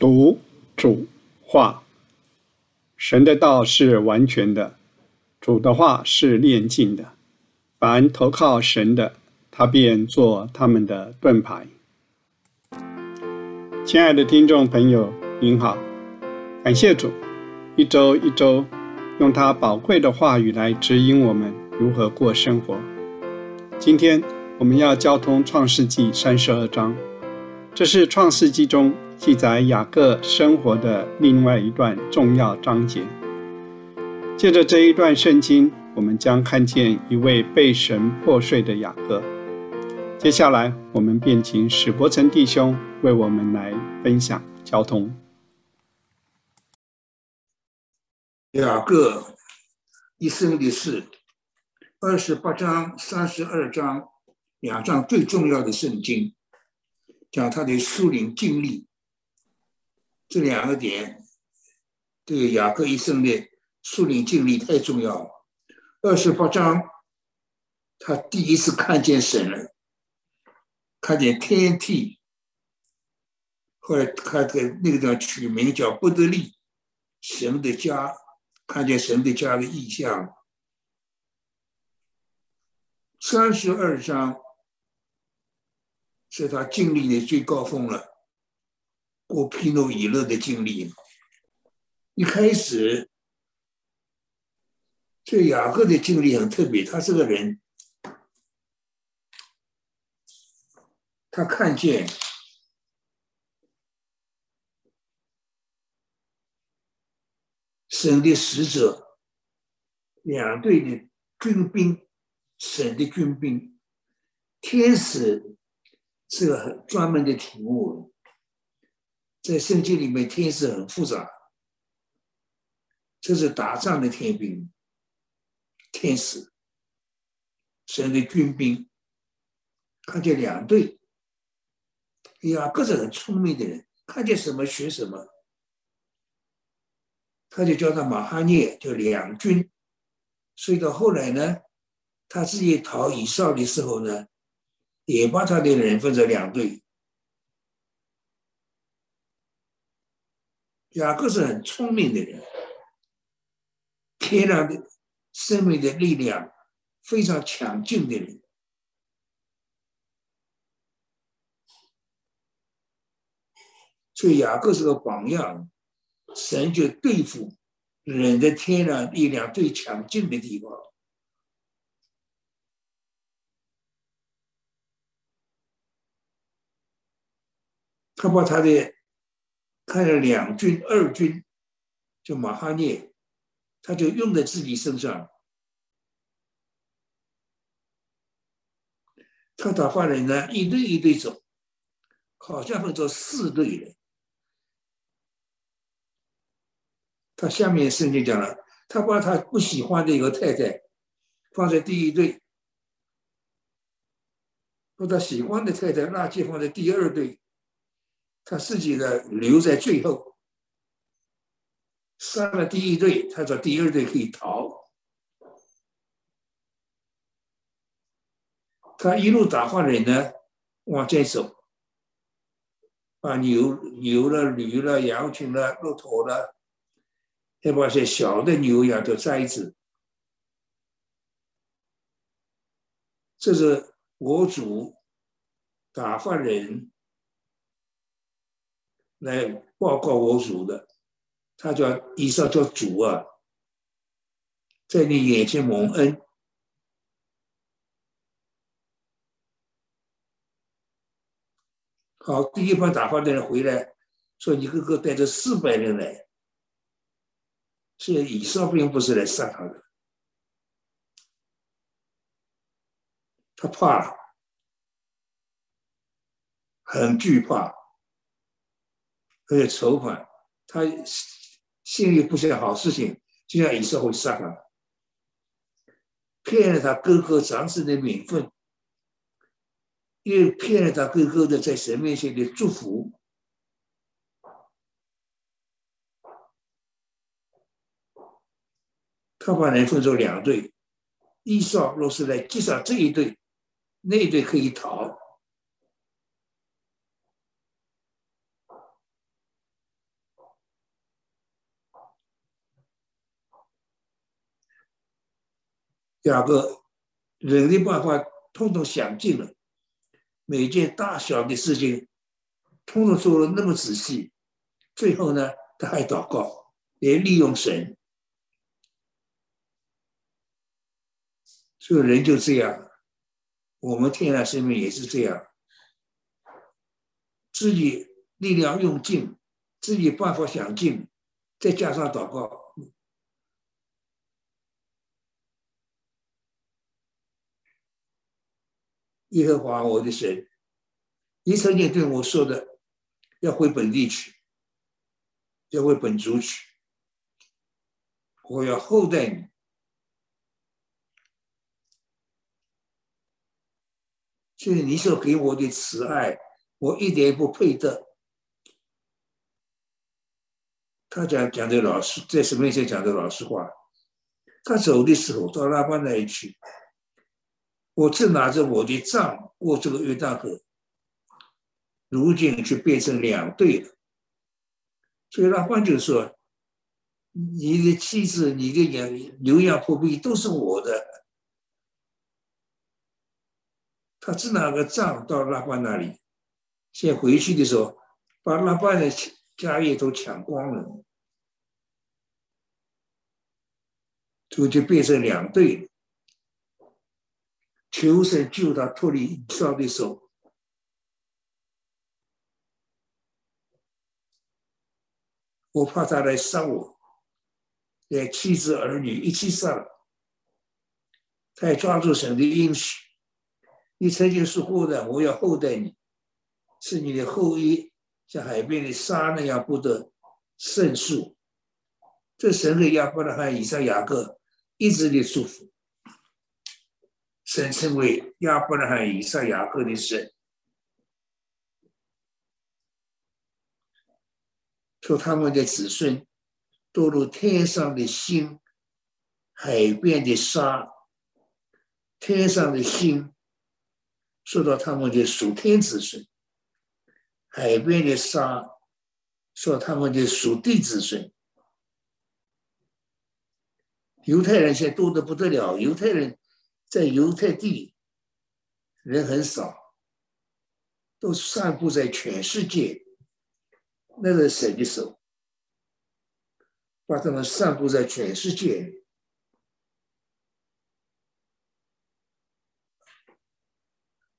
读主话，神的道是完全的，主的话是炼净的。凡投靠神的，他便做他们的盾牌。亲爱的听众朋友，您好，感谢主，一周一周用他宝贵的话语来指引我们如何过生活。今天我们要交通创世纪三十二章，这是创世纪中记载雅各生活的另外一段重要章节。借着这一段圣经，我们将看见一位被神破碎的雅各。接下来，我们便请史伯成弟兄为我们来分享交通。雅各一生的事。二十八章、三十二章两章最重要的圣经，讲他的树林经历。这两个点，这个雅各一生的树林经历太重要了。二十八章，他第一次看见神了，看见天地。后来他在那个地方取名叫不得利，神的家，看见神的家的意象。三十二章是他经历的最高峰了，过皮诺以勒的经历。一开始，这雅各的经历很特别，他这个人，他看见神的使者，两队的军兵。神的军兵，天使是个很专门的题目，在圣经里面，天使很复杂，这是打仗的天兵，天使，神的军兵，看见两队，哎呀，各是很聪明的人，看见什么学什么，他就叫他马哈涅，叫两军，所以到后来呢。他自己逃以少的时候呢，也把他的人分成两队。雅各是很聪明的人，天然的生命的力量非常强劲的人，所以雅各是个榜样。神就对付人的天然力量最强劲的地方。他把他的看了两军二军，就马哈涅，他就用在自己身上。他打发人呢，一队一队走，好像分作四队人。他下面圣经讲了，他把他不喜欢的一个太太放在第一队，把他喜欢的太太垃圾放在第二队。他自己的留在最后，杀了第一队，他说第二队可以逃。他一路打发人呢，往前走，把牛、牛了、驴了、羊群了、骆驼了，还把些小的牛羊都摘子。这是我主打发人。来报告我主的，他叫以上叫主啊，在你眼前蒙恩。好，第一帮打发的人回来，说你哥哥带着四百人来，所以以上并不是来杀他的，他怕了，很惧怕。而且筹款，他心里不想好事情，就像以色会杀他，骗了他哥哥长子的名分，又骗了他哥哥的在神面前的祝福。他把人分成两队，一少若是来击杀这一队，那一队可以逃。雅各人的办法通通想尽了，每件大小的事情，通通做的那么仔细，最后呢，他还祷告，也利用神。所以人就这样，我们天然生命也是这样，自己力量用尽，自己办法想尽，再加上祷告。耶和华我的神，你曾经对我说的，要回本地去，要回本族去，我要厚待你。所以你所给我的慈爱，我一点也不配得。他讲讲的老实，在神面前讲的老实话。他走的时候到拉班那里去。我正拿着我的杖过这个约旦河，如今却变成两队了。所以拉班就说：“你的妻子、你的羊、牛羊破壁都是我的。”他只拿个杖到拉班那里，先回去的时候把拉班的家业都抢光了，就就变成两队了。求神救他脱离以扫的手，我怕他来杀我，连妻子儿女一起杀了。他还抓住神的应许，你曾经说过的，我要厚待你，是你的后裔像海边的沙那样不得胜数。这神给亚伯拉罕、以撒、雅各一直的祝福。神称为亚伯拉罕、以撒、雅各的神，说他们的子孙堕入天上的星、海边的沙。天上的星说到他们的属天子孙，海边的沙说他们的属地子孙。犹太人现在多得不得了，犹太人。在犹太地，人很少，都散布在全世界。那个神的手，把他们散布在全世界。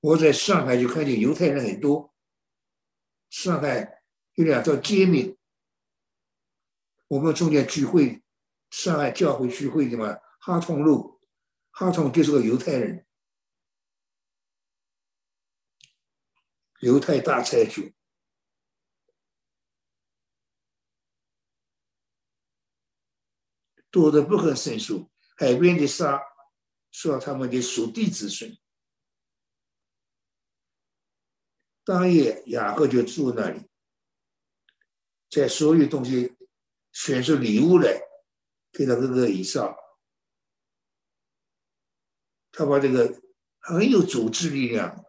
我在上海就看见犹太人很多，上海有两条街名，我们中间聚会，上海教会聚会的嘛，哈通路。哈通就是个犹太人，犹太大财主，多的不可胜数。海边的沙，说他们的属地子孙。当夜雅各就住那里，在所有东西选出礼物来给他哥哥以上。他把这个很有组织力量，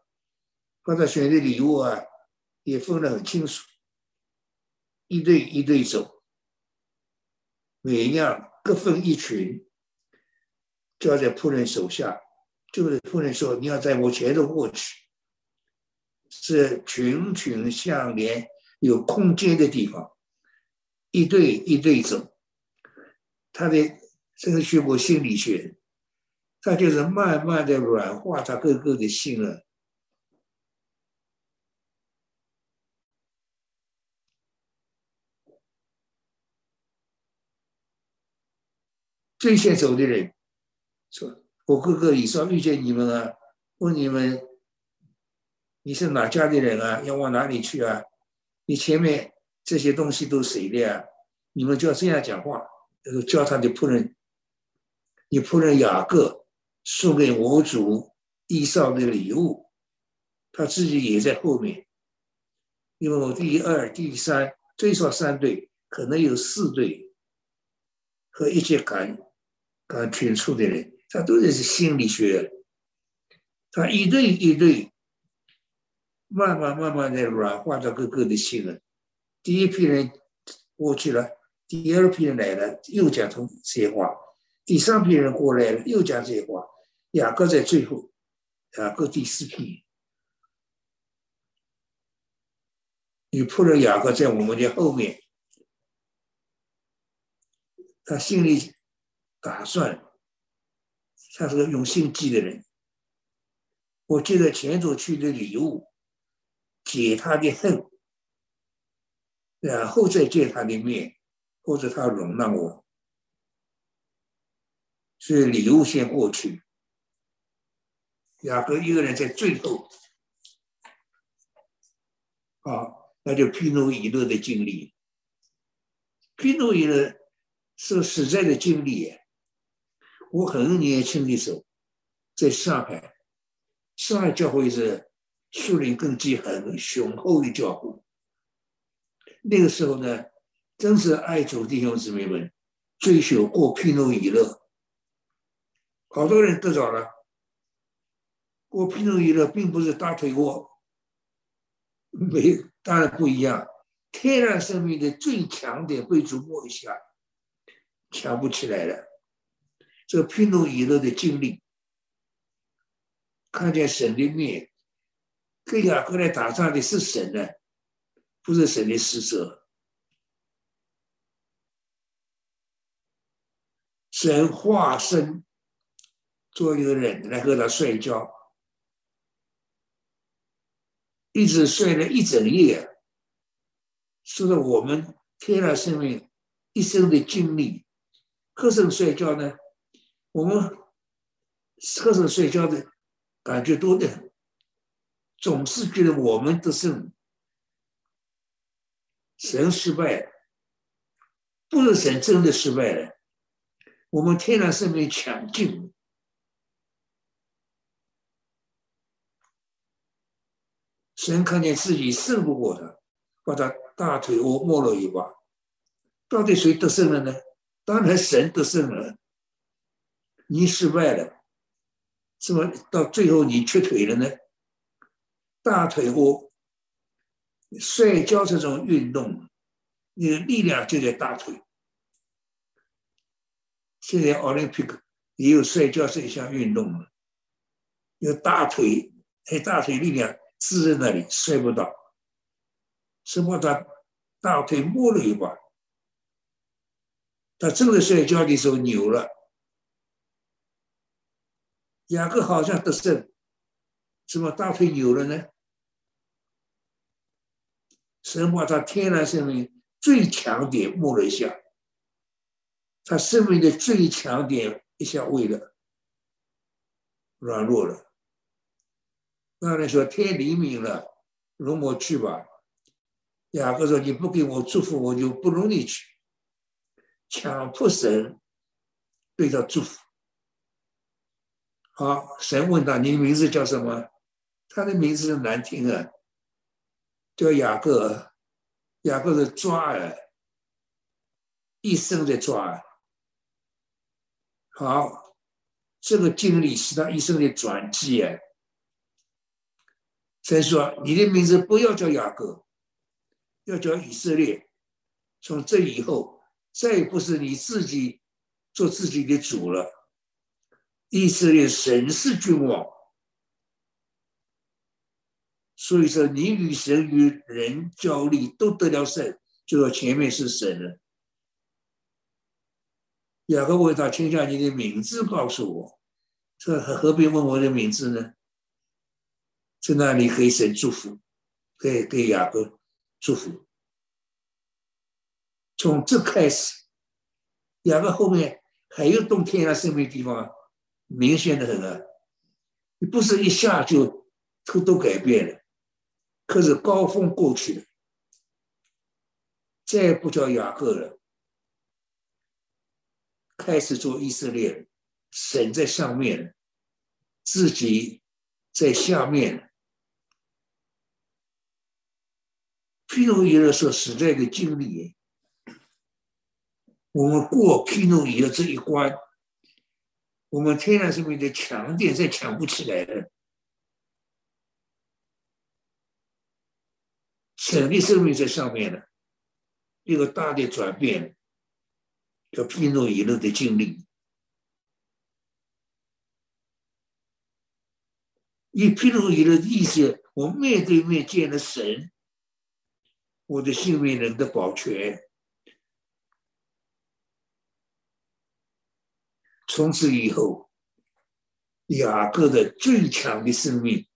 把他选的礼物啊，也分得很清楚，一对一对走，每一样各分一群，交在仆人手下。就是仆人说：“你要在我前头过去，是群群相连，有空间的地方，一对一对走。”他的这个学过心理学。他就是慢慢的软化他哥哥的心了。最先走的人说：“我哥哥以上遇见你们啊，问你们你是哪家的人啊？要往哪里去啊？你前面这些东西都谁的呀？你们就要这样讲话。”叫他的仆人，你仆人雅各。送给我主衣裳的礼物，他自己也在后面。因为我第二、第三最少三队，可能有四队，和一些感，感群处的人，他都是心理学。他一对一对，慢慢慢慢的软化到各个的心了。第一批人过去了，第二批人来了，又讲出这些话。第三批人过来了，又讲这些话。雅各在最后，雅各第四批，你仆人雅各在我们的后面，他心里打算，他是个用心机的人。我借着前头去的礼物，解他的恨，然后再见他的面，或者他容纳我，是礼物先过去。雅各一个人在最后，啊，那就披诺伊勒的经历。皮诺伊勒是实在的经历。我很年轻的时候，在上海。上海教会是树林根基很雄厚的教会。那个时候呢，真是爱主弟兄姊妹们追求过皮诺伊勒，好多人得着了。过皮诺伊勒并不是大腿窝，没当然不一样。天然生命的最强点被琢磨一下，强不起来了。这个皮诺伊勒的经历。看见神的面，跟雅各来打仗的是神呢，不是神的使者。神化身做一个人来和他睡觉，一直睡了一整夜，是我们天然生命一生的经历。和尚睡觉呢，我们和尚睡觉的。感觉多的，总是觉得我们的胜，神失败了，不是神真的失败了，我们天然生命强劲，神看见自己胜不过他，把他大腿窝摸了一把，到底谁得胜了呢？当然神得胜了，你失败了。怎么到最后你缺腿了呢？大腿窝摔跤这种运动，你的力量就在大腿。现在奥林匹克也有摔跤这一项运动了，有大腿，哎，大腿力量支在那里摔不到，生怕他大腿摸了一把，他真的摔跤的时候扭了。雅各好像得胜，怎么大腿扭了呢？神把他天然生命最强点摸了一下，他生命的最强点一下为了软弱了。那人说天黎明了，容我去吧。雅各说：“你不给我祝福，我就不容你去。”强迫神对他祝福。好，神问他：“你名字叫什么？”他的名字难听啊，叫雅各。雅各是抓耳，一生的抓耳。好，这个经历是他一生的转机啊。神说：“你的名字不要叫雅各，要叫以色列。从这以后，再也不是你自己做自己的主了。”以色列神是君王，所以说你与神与人交力都得了胜，就说前面是神了。雅各问他：“请将你的名字告诉我。”这何必问我的名字呢？在那里给神祝福，给给雅各祝福。从这开始，雅各后面还有动天啊生命地方啊。明显的很啊，你不是一下就都都改变了，可是高峰过去了，再不叫雅各了，开始做以色列，神在上面，自己在下面。批诺言的时候，实在个经历。我们过批诺言这一关，我们天然生命的强点，在强不起来了，神的生命在上面了，一个大的转变，叫批诺言的经历。以批诺言的意思，我面对面见了神。我的性命能得保全。从此以后，雅各的最强的生命，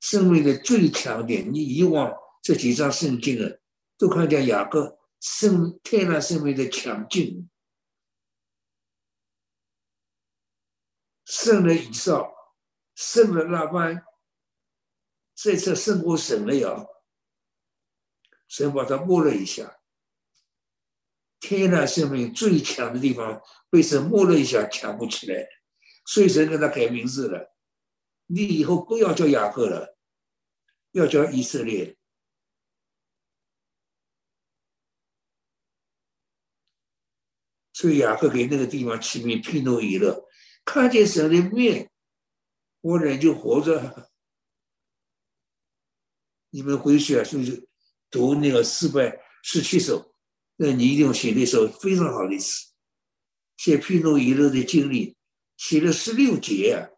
生命的最强点，你以往这几章圣经啊，都看见雅各生天然生命的强劲。胜了以上，胜了那班，这次胜过神了呀！神把他摸了一下，天然生命最强的地方被神摸了一下，强不起来，所以神给他改名字了。你以后不要叫雅各了，要叫以色列。所以雅各给那个地方起名皮诺伊勒。看见神的面，我人就活着。你们回去啊，是不是读那个四百十七首？那你一定要写那首非常好的词，写皮诺伊勒的经历，写了十六节啊，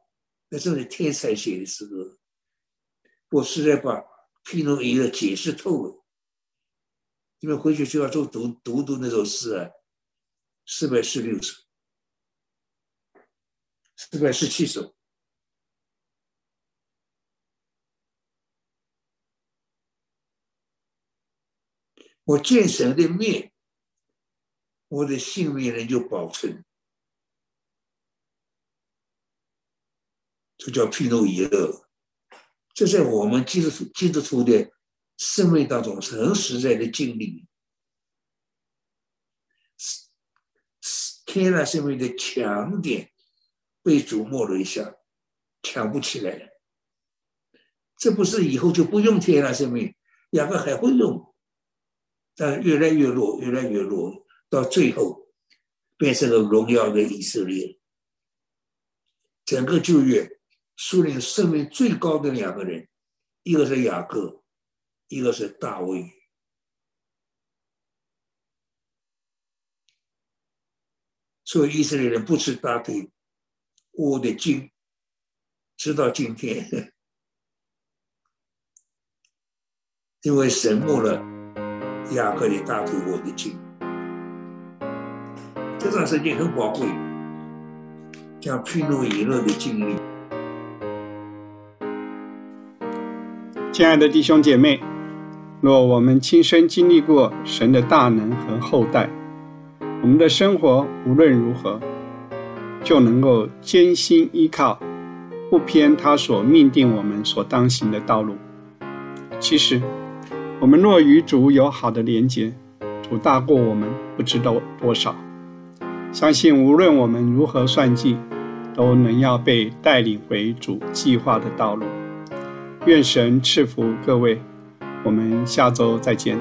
那真是天才写的诗歌。我实在把皮诺伊勒解释透了。你们回去就要做读读读那首诗啊，四百十六首。四百十七首。我见神的面，我的性命呢就保存。这叫披诺伊勒，这在我们基督徒基督徒的生命当中是很实在的经历。天然生命的强点。被琢磨了一下，强不起来了。这不是以后就不用天然生命，两个还会用，但越来越弱，越来越弱，到最后变成了荣耀的以色列。整个旧约，苏联生命最高的两个人，一个是雅各，一个是大卫。所以以色列人不吃大腿。我的经，直到今天，因为神木了亚各的大腿，我的经，这段时间很宝贵，讲披露以勒的经历。亲爱的弟兄姐妹，若我们亲身经历过神的大能和厚待，我们的生活无论如何。就能够艰辛依靠，不偏他所命定我们所当行的道路。其实，我们若与主有好的连结，主大过我们不知道多少。相信无论我们如何算计，都能要被带领回主计划的道路。愿神赐福各位，我们下周再见。